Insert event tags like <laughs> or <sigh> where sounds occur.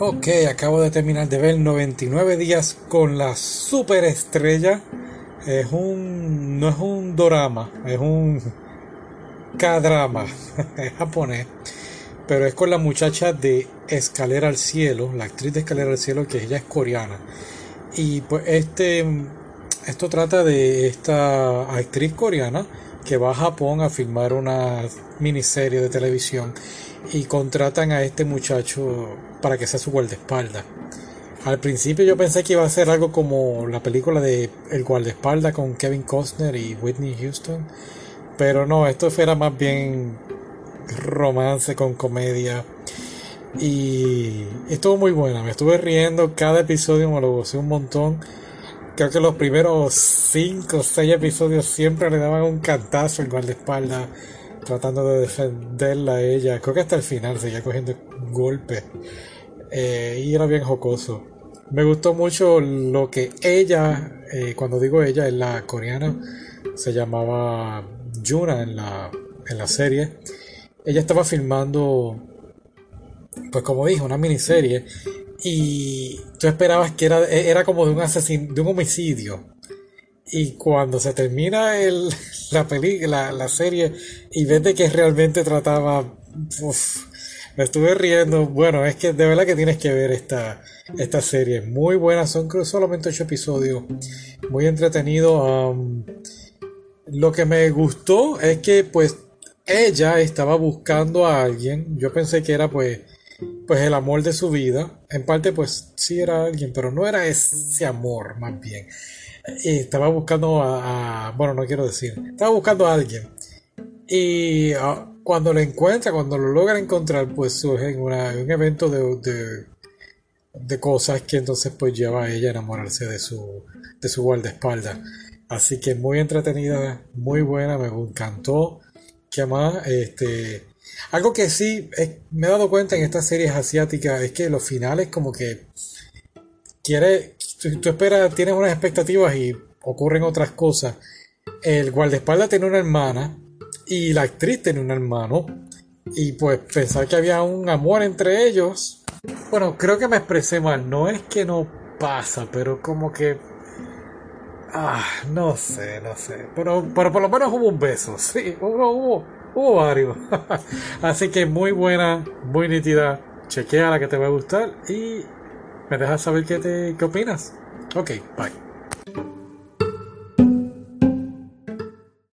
Ok, acabo de terminar de ver 99 días con la superestrella. Es un. no es un dorama, es un. K-drama. <laughs> es japonés. Pero es con la muchacha de Escalera al Cielo, la actriz de Escalera al Cielo, que ella es coreana. Y pues este. Esto trata de esta actriz coreana que va a Japón a filmar una miniserie de televisión y contratan a este muchacho para que sea su guardaespaldas. Al principio yo pensé que iba a ser algo como la película de El guardaespaldas con Kevin Costner y Whitney Houston, pero no, esto era más bien romance con comedia y estuvo muy buena, me estuve riendo, cada episodio me lo gocé un montón. Creo que los primeros 5 o 6 episodios siempre le daban un cantazo al guardaespaldas tratando de defenderla a ella. Creo que hasta el final seguía cogiendo golpes. Eh, y era bien jocoso. Me gustó mucho lo que ella, eh, cuando digo ella, es la coreana, se llamaba Yuna en la, en la serie. Ella estaba filmando, pues como dije, una miniserie. Y tú esperabas que era, era como de un asesin de un homicidio y cuando se termina el, <laughs> la película, la serie, y ves de que realmente trataba, me estuve riendo. Bueno, es que de verdad que tienes que ver esta, esta serie. Muy buena, son solamente ocho episodios. Muy entretenido. lo que me gustó es que pues ella estaba buscando a alguien. Yo pensé que era pues pues el amor de su vida. En parte pues sí era alguien, pero no era ese amor más bien estaba buscando a, bueno, no quiero decir, estaba buscando a alguien. Y ah, cuando lo encuentra, cuando lo logra encontrar, pues surge un evento de, de, cosas que entonces pues lleva a ella a enamorarse de su, de su guardaespaldas. Así que muy entretenida, muy buena, me encantó. Que más, este, algo que sí me he dado cuenta en estas series asiáticas es que los finales como que quiere, tú, esperas, tienes unas expectativas y ocurren otras cosas. El guardaespaldas tiene una hermana y la actriz tiene un hermano. Y pues pensar que había un amor entre ellos. Bueno, creo que me expresé mal. No es que no pasa, pero como que. Ah, no sé, no sé. Pero, pero por lo menos hubo un beso. <laughs> Sí, hubo, hubo, hubo varios. <laughs> Así que muy buena, muy nítida. Chequea la que te va a gustar y me dejas saber qué, te, qué opinas. Ok, bye.